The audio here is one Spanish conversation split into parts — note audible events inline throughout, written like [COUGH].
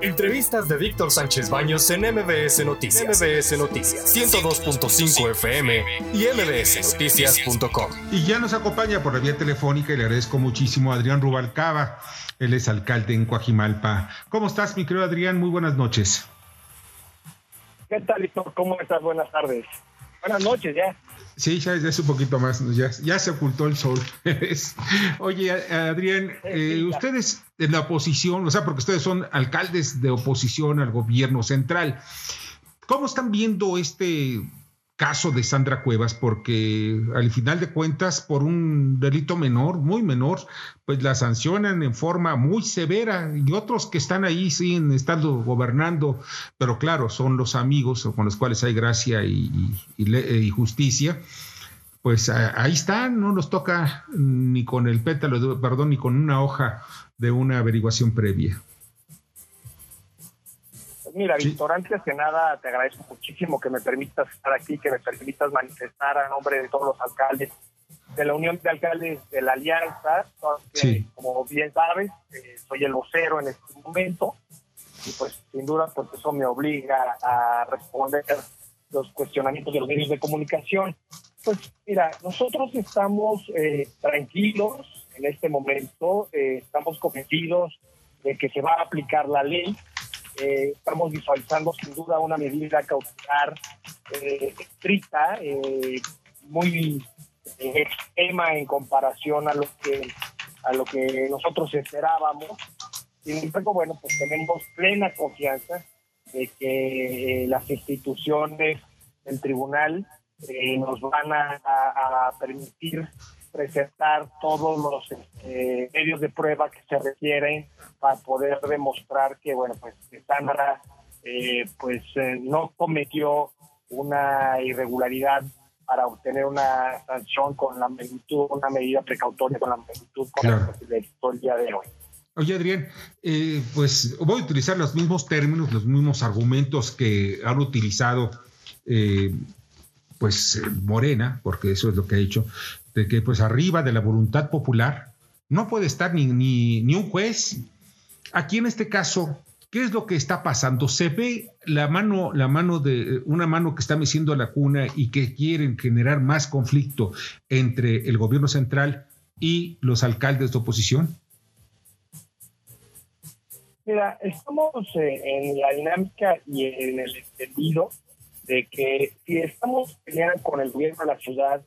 Entrevistas de Víctor Sánchez Baños en MBS Noticias. MBS Noticias 102.5 FM y mbsnoticias.com. Y ya nos acompaña por la vía telefónica y le agradezco muchísimo a Adrián Rubalcaba. Él es alcalde en Coajimalpa. ¿Cómo estás, mi querido Adrián? Muy buenas noches. ¿Qué tal, Víctor? ¿Cómo estás? Buenas tardes. Buenas noches, ya. Sí, ya es un poquito más, ya, ya se ocultó el sol. [LAUGHS] Oye, Adrián, eh, ustedes en la oposición, o sea, porque ustedes son alcaldes de oposición al gobierno central, ¿cómo están viendo este caso de Sandra Cuevas? Porque al final de cuentas, por un delito menor, muy menor, pues la sancionan en forma muy severa y otros que están ahí siguen estando gobernando, pero claro, son los amigos con los cuales hay gracia y, y, justicia. Pues ahí están, no nos toca ni con el pétalo, perdón, ni con una hoja de una averiguación previa. Mira, Víctor, antes que nada te agradezco muchísimo que me permitas estar aquí, que me permitas manifestar a nombre de todos los alcaldes de la Unión de Alcaldes de la Alianza, como bien sabes, eh, soy el vocero en este momento y pues sin duda pues eso me obliga a responder los cuestionamientos de los medios de comunicación. Pues mira, nosotros estamos eh, tranquilos en este momento, eh, estamos convencidos de que se va a aplicar la ley, estamos visualizando sin duda una medida cautelar estricta, muy esquema en comparación a lo que a lo que nosotros esperábamos. Sin embargo, bueno, pues tenemos plena confianza de que las instituciones del tribunal eh, nos van a, permitir presentar todos los este, medios de prueba que se requieren para poder demostrar que, bueno, pues Sandra eh, pues eh, no cometió una irregularidad para obtener una sanción con la magnitud, una medida precautoria con la magnitud con la el día de hoy. Oye, Adrián, eh, pues voy a utilizar los mismos términos, los mismos argumentos que han utilizado, eh, pues, Morena, porque eso es lo que ha hecho, de que, pues, arriba de la voluntad popular no puede estar ni, ni, ni un juez. Aquí en este caso, ¿Qué es lo que está pasando? Se ve la mano, la mano de una mano que está meciendo la cuna y que quieren generar más conflicto entre el gobierno central y los alcaldes de oposición. Mira, estamos en la dinámica y en el entendido de que si estamos peleando con el gobierno de la ciudad,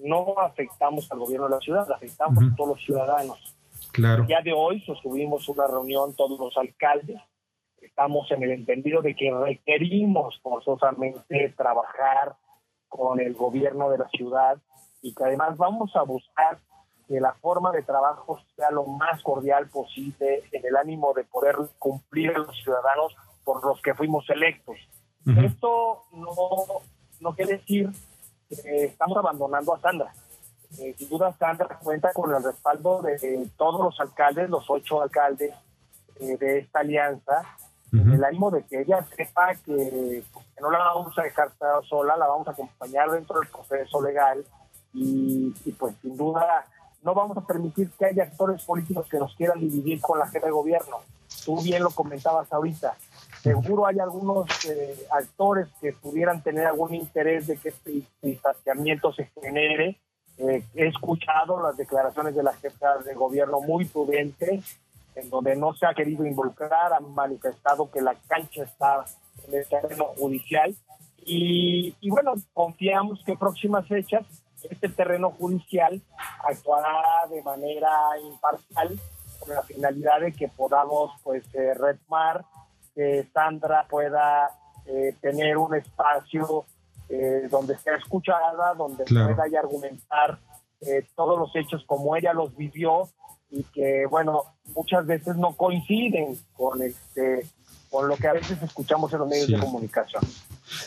no afectamos al gobierno de la ciudad, afectamos a todos los ciudadanos. Claro. Ya de hoy sostuvimos una reunión todos los alcaldes estamos en el entendido de que requerimos forzosamente trabajar con el gobierno de la ciudad y que además vamos a buscar que la forma de trabajo sea lo más cordial posible en el ánimo de poder cumplir a los ciudadanos por los que fuimos electos. Esto no, no quiere decir que estamos abandonando a Sandra. Eh, sin duda Sandra cuenta con el respaldo de todos los alcaldes, los ocho alcaldes eh, de esta alianza, el ánimo de que ella sepa que, no la vamos a dejar sola, la vamos a acompañar dentro del proceso legal y, pues sin duda no vamos a permitir que haya actores políticos que nos quieran dividir con la jefa de gobierno. Tú bien lo comentabas ahorita. Seguro hay algunos eh, actores que pudieran tener algún interés de que este distanciamiento se genere. Eh, he escuchado las declaraciones de la jefa de gobierno muy prudentes en donde no se ha querido involucrar, han manifestado que la cancha está en el terreno judicial y, bueno, confiamos que próximas fechas este terreno judicial actuará de manera imparcial con la finalidad de que podamos pues eh, retomar, que Sandra pueda eh, tener un espacio eh, donde sea escuchada, donde pueda y argumentar todos los hechos como ella los vivió y que, bueno, muchas veces no coinciden con este con lo que a veces escuchamos en los medios de comunicación.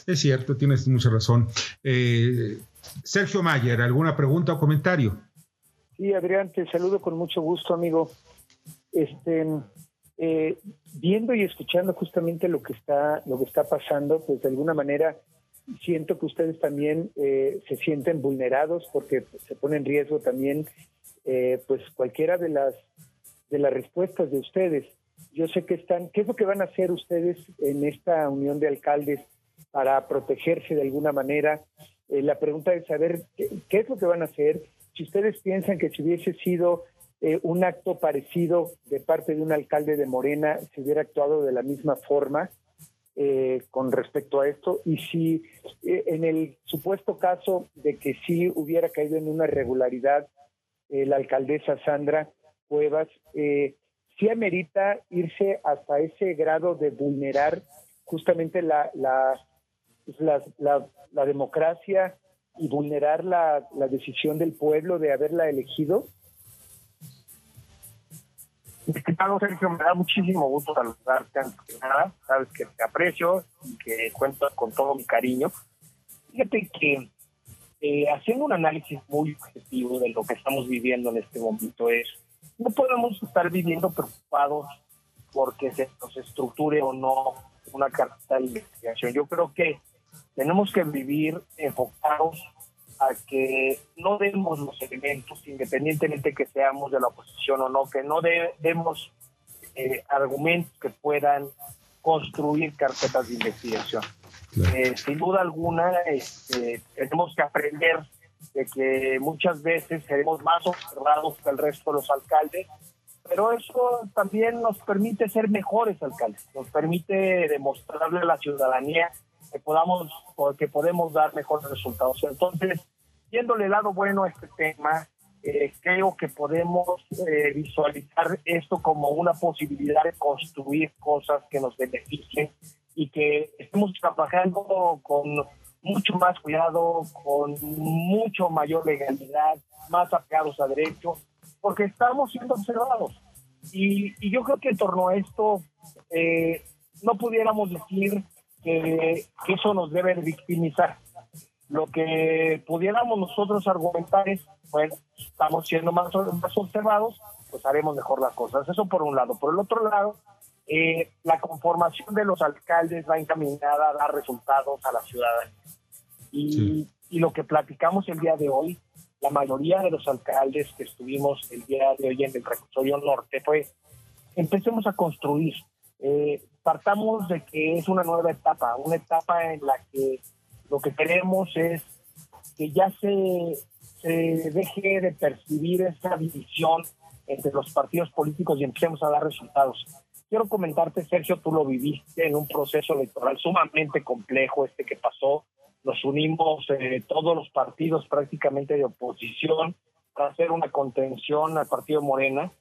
Es cierto, tienes mucha razón. Eh, Sergio Mayer, ¿alguna pregunta o comentario? Sí, Adrián, te saludo con mucho gusto, amigo. Este, eh, viendo y escuchando justamente lo que está, lo que está pasando, pues de alguna manera siento que ustedes también eh, se sienten vulnerados porque se pone en riesgo también eh, pues cualquiera de las de las respuestas de ustedes. Yo sé que están, ¿qué es lo que van a hacer ustedes en esta unión de alcaldes para protegerse de alguna manera? La pregunta es saber qué, es lo que van a hacer. Si ustedes piensan que si hubiese sido eh, un acto parecido de parte de un alcalde de Morena, se hubiera actuado de la misma forma eh, con respecto a esto, y si en el supuesto caso de que sí hubiera caído en una irregularidad la alcaldesa Sandra Cuevas, sí amerita irse hasta ese grado de vulnerar justamente la, la, pues, la, la, democracia y vulnerar la, la, decisión del pueblo de haberla elegido? Estimado Sergio, me da muchísimo gusto saludarte antes que nada. Sabes que te aprecio y que cuento con todo mi cariño. Fíjate que eh, haciendo un análisis muy objetivo de lo que estamos viviendo en este momento es no podemos estar viviendo preocupados porque se nos estructure o no una carta de investigación. Yo creo que tenemos que vivir enfocados a que no demos los elementos, independientemente que seamos de la oposición o no, que no demos eh, argumentos que puedan construir carpetas de investigación. Eh, sin duda alguna, este, tenemos que aprender de que muchas veces seremos más observados que el resto de los alcaldes, pero eso también nos permite ser mejores alcaldes, nos permite demostrarle a la ciudadanía que podamos que podemos dar mejores resultados. Entonces, viéndole el lado bueno a este tema, eh, creo que podemos eh, visualizar esto como una posibilidad de construir cosas que nos beneficien y que estemos trabajando con mucho más cuidado, con mucho mayor legalidad, más apegados a derecho, porque estamos siendo observados. Y, yo creo que en torno a esto eh, no pudiéramos decir que, eso nos debe victimizar. Lo que pudiéramos nosotros argumentar es, bueno, estamos siendo más, más observados, pues haremos mejor las cosas. Eso por un lado. Por el otro lado, eh, la conformación de los alcaldes va encaminada a dar resultados a la ciudadanía. Y, lo que platicamos el día de hoy, la mayoría de los alcaldes que estuvimos el día de hoy en el reclusorio norte fue, empecemos a construir. Eh, partamos de que es una nueva etapa, una etapa en la que lo que queremos es que ya se, se deje de percibir esa división entre los partidos políticos y empecemos a dar resultados. Quiero comentarte, Sergio, tú lo viviste en un proceso electoral sumamente complejo este que pasó, nos unimos eh, todos los partidos prácticamente de oposición para hacer una contención al partido Morena.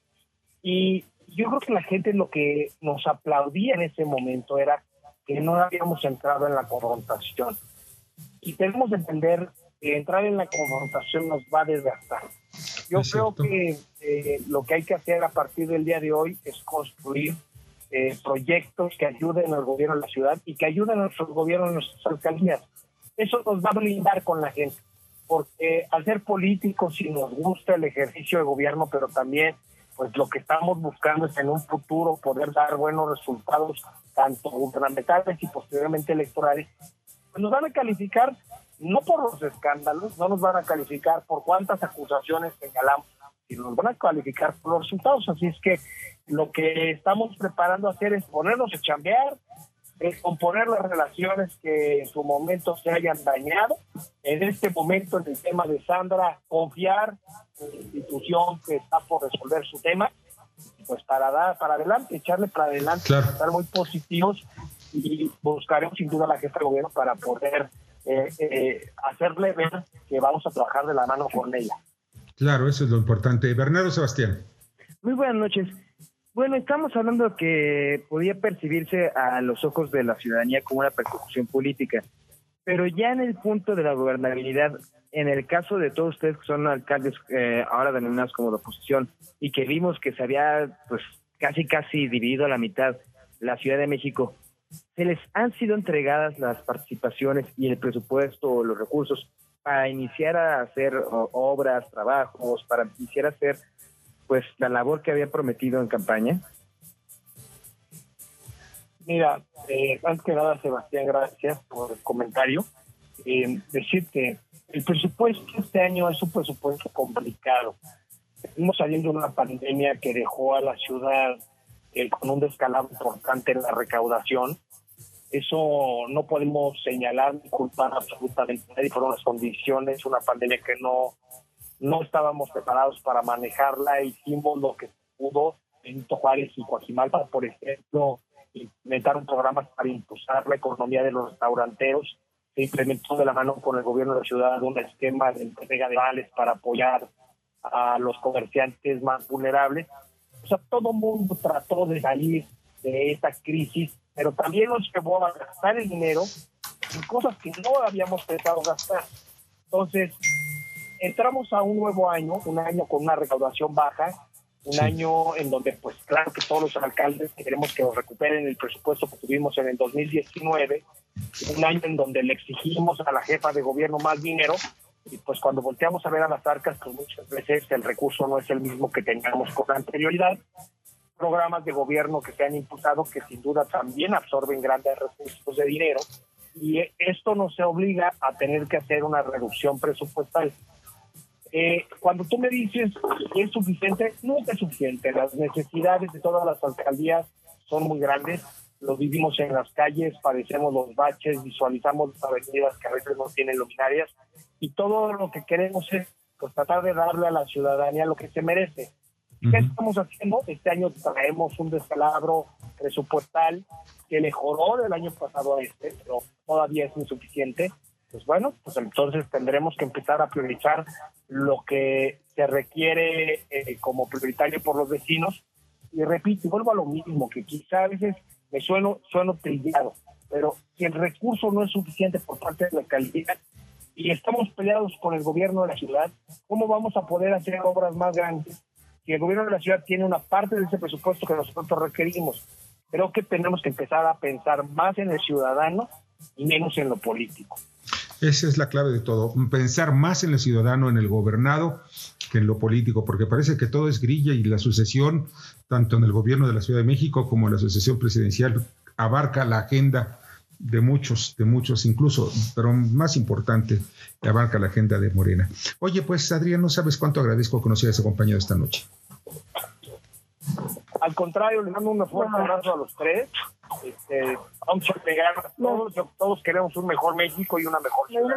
Y yo creo que la gente lo que nos aplaudía en ese momento era que no habíamos entrado en la confrontación. Y tenemos que entender que entrar en la confrontación nos va a desgastar. Yo creo que eh, lo que hay que hacer a partir del día de hoy es construir eh, proyectos que ayuden al gobierno de la ciudad y que ayuden a nuestros gobiernos, a nuestras alcaldías eso nos va a blindar con la gente, porque al ser políticos sí nos gusta el ejercicio de gobierno, pero también pues lo que estamos buscando es en un futuro poder dar buenos resultados, tanto gubernamentales y posteriormente electorales, nos van a calificar no por los escándalos, no nos van a calificar por cuántas acusaciones señalamos, sino nos van a calificar por los resultados. Así es que lo que estamos preparando a hacer es ponernos a chambear, es componer las relaciones que en su momento se hayan dañado. En este momento, en el tema de Sandra, confiar en la institución que está por resolver su tema, pues para dar para adelante, echarle para adelante, estar muy positivos y buscaremos sin duda la jefa de gobierno para poder eh, eh, hacerle ver que vamos a trabajar de la mano con ella. Claro, eso es lo importante. Bernardo Sebastián. Muy buenas noches. Bueno, estamos hablando que podía percibirse a los ojos de la ciudadanía como una persecución política, pero ya en el punto de la gobernabilidad, en el caso de todos ustedes que son alcaldes eh, ahora denominados como de oposición y que vimos que se había pues casi casi dividido a la mitad la Ciudad de México, ¿se les han sido entregadas las participaciones y el presupuesto los recursos para iniciar a hacer obras, trabajos, para iniciar a hacer pues la labor que había prometido en campaña? Mira, eh, antes que nada, Sebastián, gracias por el comentario. Eh, decirte, el presupuesto este año es un presupuesto complicado. Estamos saliendo de una pandemia que dejó a la ciudad eh, con un descalabro importante en la recaudación. Eso no podemos señalar ni culpar absolutamente nadie. Fueron las condiciones, una pandemia que no, no estábamos preparados para manejarla. Hicimos lo que pudo en Juárez y Coajimalpa, por ejemplo, implementaron programas para impulsar la economía de los restauranteros. Se implementó de la mano con el gobierno de la ciudad un esquema de entrega de vales para apoyar a los comerciantes más vulnerables. O sea, todo mundo trató de salir de esta crisis, pero también nos llevó a gastar el dinero en cosas que no habíamos pensado gastar. Entonces, entramos a un nuevo año, un año con una recaudación baja, un año en donde, pues claro que todos los alcaldes queremos que recuperen el presupuesto que tuvimos en el 2019, un año en donde le exigimos a la jefa de gobierno más dinero, y pues cuando volteamos a ver a las arcas, pues muchas veces el recurso no es el mismo que teníamos con anterioridad. Programas de gobierno que se han impulsado que sin duda también absorben grandes recursos de dinero y esto nos obliga a tener que hacer una reducción presupuestal. Eh, cuando tú me dices que es suficiente, nunca es suficiente. Las necesidades de todas las alcaldías son muy grandes. Lo vivimos en las calles, padecemos los baches, visualizamos las avenidas que a veces no tienen luminarias y todo lo que queremos es pues, tratar de darle a la ciudadanía lo que se merece. ¿Qué estamos haciendo? Este año traemos un descalabro presupuestal que mejoró del año pasado a este, pero todavía es insuficiente pues bueno, pues entonces tendremos que empezar a priorizar lo que se requiere eh, como prioritario por los vecinos. Y repito, vuelvo a lo mismo, que quizá a veces me sueno, sueno trillado, pero si el recurso no es suficiente por parte de la alcaldía y estamos peleados con el gobierno de la ciudad, ¿cómo vamos a poder hacer obras más grandes si el gobierno de la ciudad tiene una parte de ese presupuesto que nosotros requerimos? Creo que tenemos que empezar a pensar más en el ciudadano y menos en lo político. Esa es la clave de todo, pensar más en el ciudadano, en el gobernado, que en lo político, porque parece que todo es grilla y la sucesión, tanto en el gobierno de la Ciudad de México como en la sucesión presidencial, abarca la agenda de muchos, de muchos incluso, pero más importante, abarca la agenda de Morena. Oye, pues Adrián, no sabes cuánto agradezco que nos hayas acompañado esta noche. Al contrario, le mando un fuerte abrazo a los tres. Este, vamos a pegar todos, todos queremos un mejor México y una mejor ciudad.